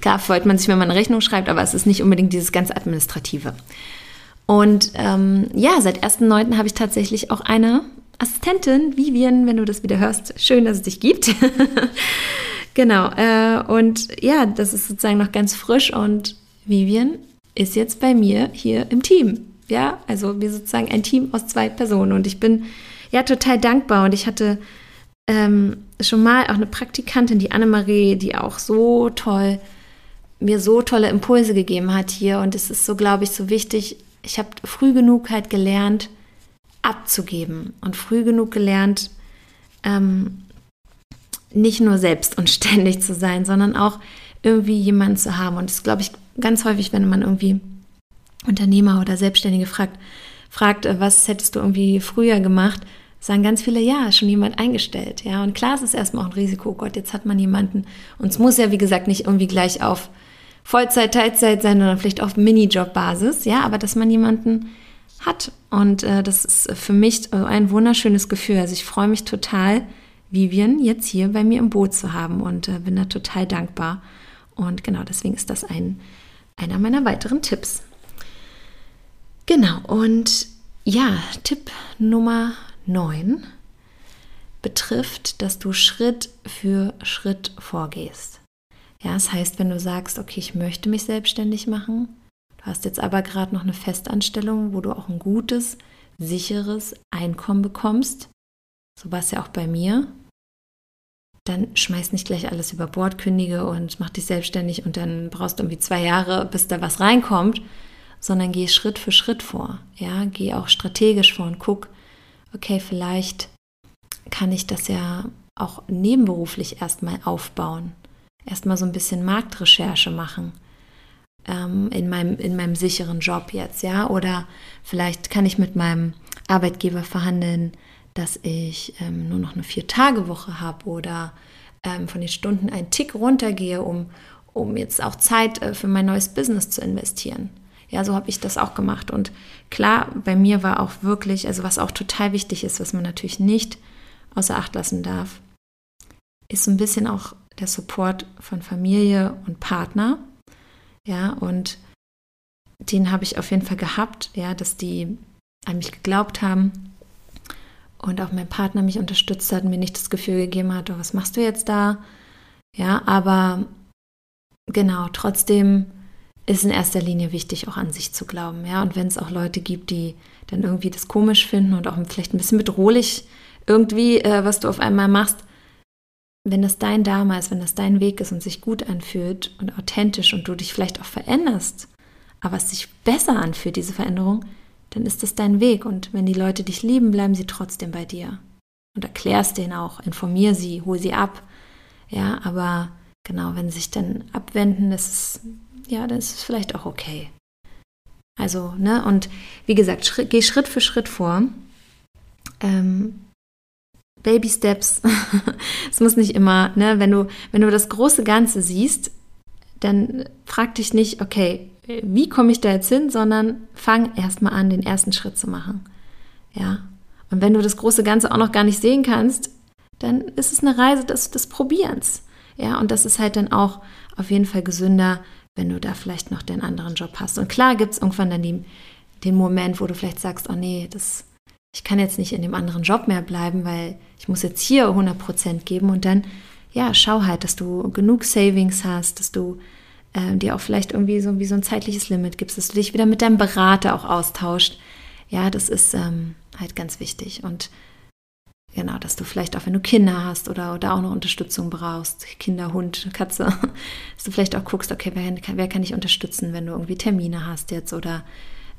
klar freut man sich, wenn man eine Rechnung schreibt, aber es ist nicht unbedingt dieses ganz Administrative. Und ähm, ja, seit 1.9. habe ich tatsächlich auch eine Assistentin, Vivian, wenn du das wieder hörst. Schön, dass es dich gibt. genau. Äh, und ja, das ist sozusagen noch ganz frisch und Vivian ist jetzt bei mir hier im Team. Ja, also wir sozusagen ein Team aus zwei Personen und ich bin ja total dankbar und ich hatte ähm, schon mal auch eine Praktikantin, die Annemarie, die auch so toll mir so tolle Impulse gegeben hat hier und es ist so, glaube ich, so wichtig. Ich habe früh genug halt gelernt, abzugeben und früh genug gelernt, ähm, nicht nur selbst und ständig zu sein, sondern auch irgendwie jemanden zu haben. Und das glaube ich ganz häufig, wenn man irgendwie Unternehmer oder Selbstständige fragt, fragt, äh, was hättest du irgendwie früher gemacht, sagen ganz viele, ja, schon jemand eingestellt. Ja, und klar, es ist erstmal auch ein Risiko. Oh Gott, jetzt hat man jemanden. Und es muss ja, wie gesagt, nicht irgendwie gleich auf Vollzeit, Teilzeit sein, sondern vielleicht auf Minijob-Basis. Ja, aber dass man jemanden hat. Und äh, das ist für mich ein wunderschönes Gefühl. Also ich freue mich total, Vivian jetzt hier bei mir im Boot zu haben und äh, bin da total dankbar. Und genau deswegen ist das ein, einer meiner weiteren Tipps. Genau, und ja, Tipp Nummer 9 betrifft, dass du Schritt für Schritt vorgehst. Ja, das heißt, wenn du sagst, okay, ich möchte mich selbstständig machen, Du hast jetzt aber gerade noch eine Festanstellung, wo du auch ein gutes, sicheres Einkommen bekommst. So war es ja auch bei mir. Dann schmeiß nicht gleich alles über Bord, kündige und mach dich selbstständig und dann brauchst du irgendwie zwei Jahre, bis da was reinkommt, sondern geh Schritt für Schritt vor. Ja, geh auch strategisch vor und guck, okay, vielleicht kann ich das ja auch nebenberuflich erstmal aufbauen. Erstmal so ein bisschen Marktrecherche machen ähm, in, meinem, in meinem sicheren Job jetzt, ja. Oder vielleicht kann ich mit meinem Arbeitgeber verhandeln, dass ich ähm, nur noch eine Vier-Tage-Woche habe oder ähm, von den Stunden einen Tick runtergehe, um, um jetzt auch Zeit äh, für mein neues Business zu investieren. Ja, so habe ich das auch gemacht. Und klar, bei mir war auch wirklich, also was auch total wichtig ist, was man natürlich nicht außer Acht lassen darf, ist so ein bisschen auch der Support von Familie und Partner. Ja, und den habe ich auf jeden Fall gehabt, ja, dass die an mich geglaubt haben und auch mein Partner mich unterstützt hat und mir nicht das Gefühl gegeben hat, oh, was machst du jetzt da? Ja, aber genau, trotzdem ist in erster Linie wichtig, auch an sich zu glauben, ja, und wenn es auch Leute gibt, die dann irgendwie das komisch finden und auch vielleicht ein bisschen bedrohlich irgendwie, äh, was du auf einmal machst, wenn das dein Dharma ist, wenn das dein Weg ist und sich gut anfühlt und authentisch und du dich vielleicht auch veränderst, aber es sich besser anfühlt, diese Veränderung, dann ist das dein Weg. Und wenn die Leute dich lieben, bleiben sie trotzdem bei dir. Und erklärst denen auch, informier sie, hol sie ab. Ja, aber genau, wenn sie sich dann abwenden, das ist, ja, dann ist vielleicht auch okay. Also, ne, und wie gesagt, schritt, geh Schritt für Schritt vor. Ähm, Baby Steps. es muss nicht immer, ne, wenn du, wenn du das große Ganze siehst, dann frag dich nicht, okay, wie komme ich da jetzt hin, sondern fang erstmal an, den ersten Schritt zu machen. Ja. Und wenn du das große Ganze auch noch gar nicht sehen kannst, dann ist es eine Reise des, des Probierens. Ja, und das ist halt dann auch auf jeden Fall gesünder, wenn du da vielleicht noch den anderen Job hast. Und klar gibt es irgendwann dann die, den Moment, wo du vielleicht sagst, oh nee, das, ich kann jetzt nicht in dem anderen Job mehr bleiben, weil ich muss jetzt hier 100% geben und dann, ja, schau halt, dass du genug Savings hast, dass du äh, dir auch vielleicht irgendwie so wie so ein zeitliches Limit gibst, dass du dich wieder mit deinem Berater auch austauscht. Ja, das ist ähm, halt ganz wichtig und Genau, dass du vielleicht auch, wenn du Kinder hast oder, oder auch noch Unterstützung brauchst, Kinder, Hund, Katze, dass du vielleicht auch guckst, okay, wer, wer kann ich unterstützen, wenn du irgendwie Termine hast jetzt oder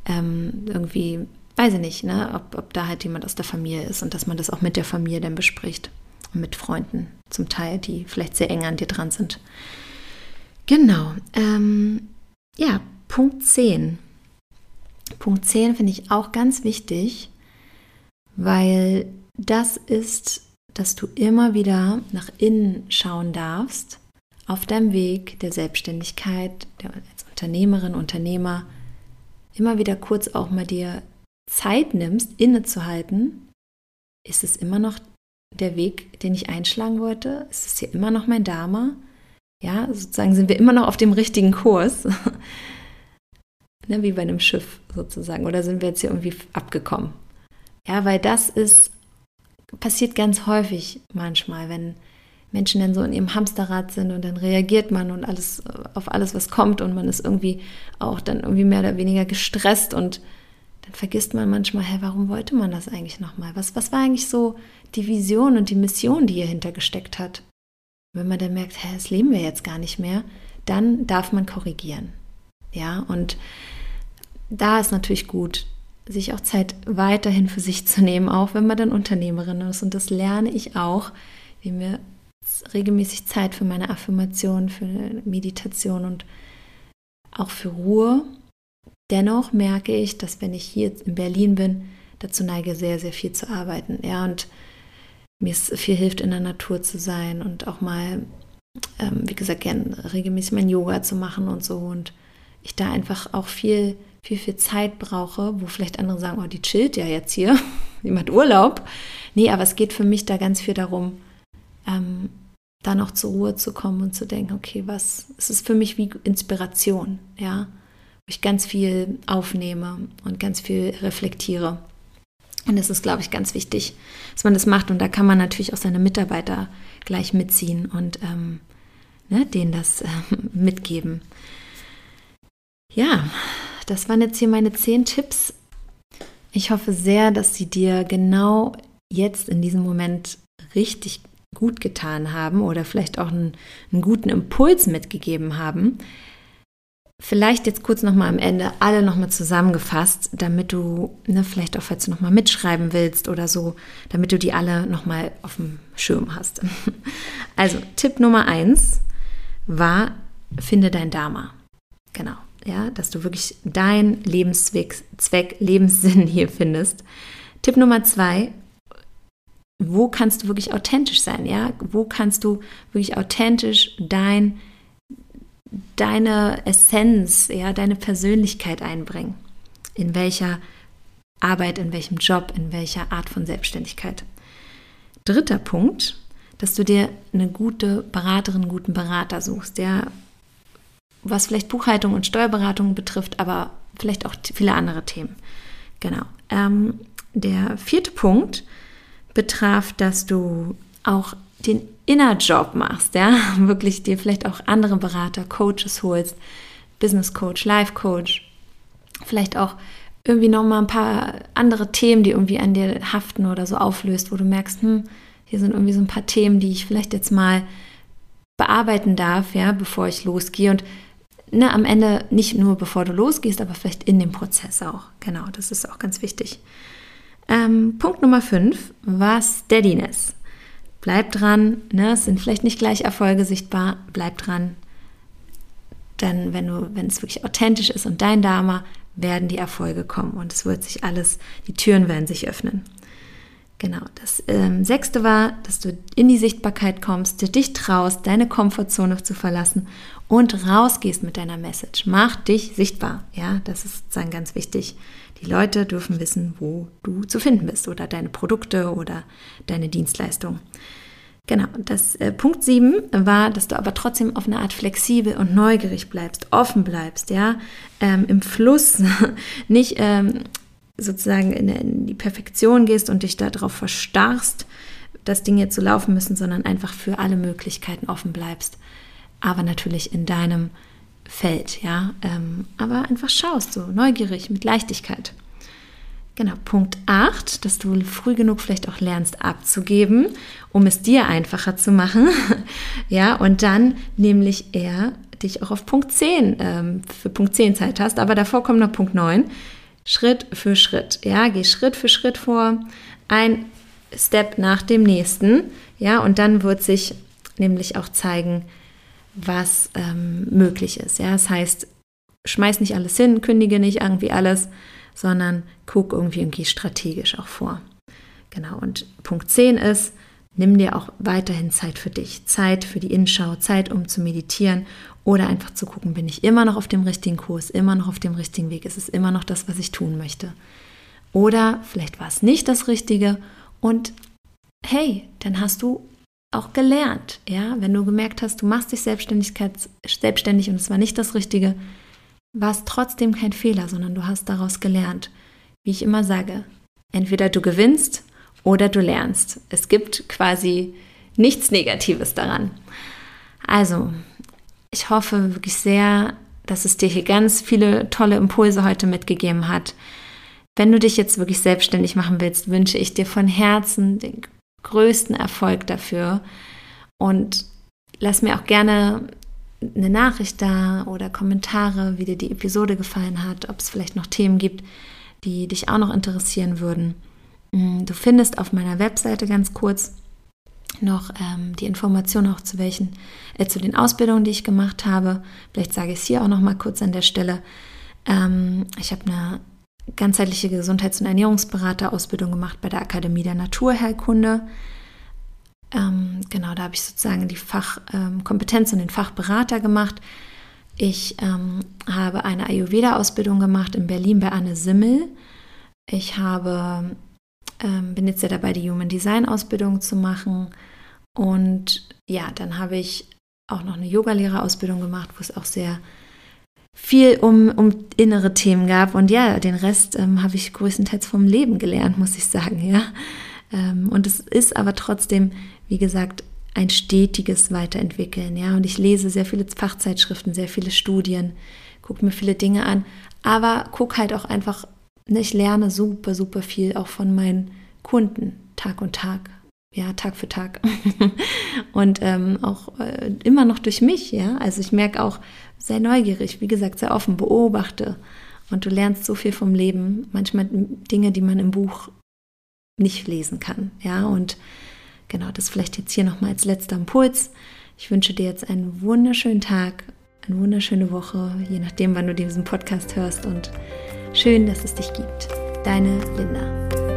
ähm, irgendwie, weiß ich nicht, ne, ob, ob da halt jemand aus der Familie ist und dass man das auch mit der Familie dann bespricht und mit Freunden zum Teil, die vielleicht sehr eng an dir dran sind. Genau, ähm, ja, Punkt 10. Punkt 10 finde ich auch ganz wichtig, weil das ist, dass du immer wieder nach innen schauen darfst auf deinem Weg der Selbstständigkeit, der, als Unternehmerin, Unternehmer, immer wieder kurz auch mal dir Zeit nimmst, innezuhalten. Ist es immer noch der Weg, den ich einschlagen wollte? Ist es hier immer noch mein Dharma? Ja, sozusagen sind wir immer noch auf dem richtigen Kurs. ne, wie bei einem Schiff sozusagen. Oder sind wir jetzt hier irgendwie abgekommen? Ja, weil das ist passiert ganz häufig manchmal, wenn Menschen dann so in ihrem Hamsterrad sind und dann reagiert man und alles auf alles, was kommt und man ist irgendwie auch dann irgendwie mehr oder weniger gestresst und dann vergisst man manchmal, hä, warum wollte man das eigentlich nochmal? Was, was war eigentlich so die Vision und die Mission, die hier hintergesteckt hat? Wenn man dann merkt, hä, das leben wir jetzt gar nicht mehr, dann darf man korrigieren. Ja, und da ist natürlich gut, sich auch Zeit weiterhin für sich zu nehmen, auch wenn man dann Unternehmerin ist. Und das lerne ich auch, wie mir regelmäßig Zeit für meine Affirmation, für Meditation und auch für Ruhe. Dennoch merke ich, dass wenn ich hier in Berlin bin, dazu neige, sehr, sehr viel zu arbeiten. Ja, und mir viel hilft, in der Natur zu sein und auch mal, ähm, wie gesagt, gern regelmäßig mein Yoga zu machen und so. Und ich da einfach auch viel viel, viel Zeit brauche, wo vielleicht andere sagen, oh, die chillt ja jetzt hier, die macht Urlaub. Nee, aber es geht für mich da ganz viel darum, ähm, da noch zur Ruhe zu kommen und zu denken, okay, was, es ist für mich wie Inspiration, ja, wo ich ganz viel aufnehme und ganz viel reflektiere. Und es ist, glaube ich, ganz wichtig, dass man das macht. Und da kann man natürlich auch seine Mitarbeiter gleich mitziehen und ähm, ne, denen das äh, mitgeben. Ja, das waren jetzt hier meine zehn Tipps. Ich hoffe sehr, dass sie dir genau jetzt in diesem Moment richtig gut getan haben oder vielleicht auch einen, einen guten Impuls mitgegeben haben. Vielleicht jetzt kurz nochmal am Ende alle nochmal zusammengefasst, damit du, ne, vielleicht auch falls du nochmal mitschreiben willst oder so, damit du die alle nochmal auf dem Schirm hast. Also Tipp Nummer eins war, finde dein Dharma. Genau ja, dass du wirklich deinen Lebenszweck, Zweck, Lebenssinn hier findest. Tipp Nummer zwei, wo kannst du wirklich authentisch sein, ja? Wo kannst du wirklich authentisch dein, deine Essenz, ja, deine Persönlichkeit einbringen? In welcher Arbeit, in welchem Job, in welcher Art von Selbstständigkeit? Dritter Punkt, dass du dir eine gute Beraterin, guten Berater suchst, der was vielleicht Buchhaltung und Steuerberatung betrifft, aber vielleicht auch viele andere Themen. Genau. Ähm, der vierte Punkt betraf, dass du auch den Inner Job machst, ja, wirklich dir vielleicht auch andere Berater, Coaches holst, Business Coach, Life Coach, vielleicht auch irgendwie noch mal ein paar andere Themen, die irgendwie an dir haften oder so auflöst, wo du merkst, hm, hier sind irgendwie so ein paar Themen, die ich vielleicht jetzt mal bearbeiten darf, ja, bevor ich losgehe und ne, am Ende nicht nur bevor du losgehst, aber vielleicht in dem Prozess auch. Genau, das ist auch ganz wichtig. Ähm, Punkt Nummer 5 war Steadiness. Bleib dran, ne, es sind vielleicht nicht gleich Erfolge sichtbar, bleib dran. Denn wenn du, wenn es wirklich authentisch ist und dein Dharma, werden die Erfolge kommen und es wird sich alles, die Türen werden sich öffnen. Genau, das ähm, sechste war, dass du in die Sichtbarkeit kommst, dich traust, deine Komfortzone zu verlassen und rausgehst mit deiner Message. Mach dich sichtbar. Ja, das ist sozusagen ganz wichtig. Die Leute dürfen wissen, wo du zu finden bist oder deine Produkte oder deine Dienstleistung. Genau, das äh, Punkt 7 war, dass du aber trotzdem auf eine Art flexibel und neugierig bleibst, offen bleibst, ja, ähm, im Fluss, nicht ähm, sozusagen in, in die Perfektion gehst und dich darauf verstarrst, dass Dinge zu laufen müssen, sondern einfach für alle Möglichkeiten offen bleibst. Aber natürlich in deinem Feld, ja. Ähm, aber einfach schaust, so neugierig, mit Leichtigkeit. Genau, Punkt 8, dass du früh genug vielleicht auch lernst abzugeben, um es dir einfacher zu machen. ja, und dann nämlich eher dich auch auf Punkt 10, ähm, für Punkt 10 Zeit hast. Aber davor kommt noch Punkt 9, Schritt für Schritt. Ja, geh Schritt für Schritt vor, ein Step nach dem nächsten. Ja, und dann wird sich nämlich auch zeigen, was ähm, möglich ist. Ja, das heißt, schmeiß nicht alles hin, kündige nicht irgendwie alles, sondern guck irgendwie und geh strategisch auch vor. Genau, und Punkt 10 ist, nimm dir auch weiterhin Zeit für dich, Zeit für die Inschau, Zeit um zu meditieren oder einfach zu gucken, bin ich immer noch auf dem richtigen Kurs, immer noch auf dem richtigen Weg, ist es immer noch das, was ich tun möchte. Oder vielleicht war es nicht das Richtige und hey, dann hast du auch gelernt, ja, wenn du gemerkt hast, du machst dich selbstständig und es war nicht das Richtige, war es trotzdem kein Fehler, sondern du hast daraus gelernt. Wie ich immer sage, entweder du gewinnst oder du lernst. Es gibt quasi nichts Negatives daran. Also, ich hoffe wirklich sehr, dass es dir hier ganz viele tolle Impulse heute mitgegeben hat. Wenn du dich jetzt wirklich selbstständig machen willst, wünsche ich dir von Herzen den größten Erfolg dafür. Und lass mir auch gerne eine Nachricht da oder Kommentare, wie dir die Episode gefallen hat, ob es vielleicht noch Themen gibt, die dich auch noch interessieren würden. Mm, du findest auf meiner Webseite ganz kurz noch ähm, die Informationen auch zu welchen, äh, zu den Ausbildungen, die ich gemacht habe. Vielleicht sage ich es hier auch noch mal kurz an der Stelle. Ähm, ich habe eine ganzheitliche Gesundheits- und Ernährungsberaterausbildung gemacht bei der Akademie der Naturheilkunde. Ähm, genau, da habe ich sozusagen die Fachkompetenz ähm, und den Fachberater gemacht. Ich ähm, habe eine Ayurveda-Ausbildung gemacht in Berlin bei Anne Simmel. Ich habe ähm, bin jetzt ja dabei, die Human Design Ausbildung zu machen. Und ja, dann habe ich auch noch eine Yogalehrerausbildung gemacht, wo es auch sehr viel um, um innere Themen gab. Und ja, den Rest ähm, habe ich größtenteils vom Leben gelernt, muss ich sagen, ja. Ähm, und es ist aber trotzdem, wie gesagt, ein stetiges Weiterentwickeln, ja. Und ich lese sehr viele Fachzeitschriften, sehr viele Studien, gucke mir viele Dinge an, aber gucke halt auch einfach ich lerne super, super viel auch von meinen Kunden, Tag und Tag. Ja, Tag für Tag. und ähm, auch äh, immer noch durch mich, ja. Also ich merke auch, sehr neugierig, wie gesagt, sehr offen, beobachte. Und du lernst so viel vom Leben. Manchmal Dinge, die man im Buch nicht lesen kann. Ja, und genau, das vielleicht jetzt hier nochmal als letzter Impuls. Ich wünsche dir jetzt einen wunderschönen Tag, eine wunderschöne Woche, je nachdem, wann du diesen Podcast hörst und Schön, dass es dich gibt. Deine Linda.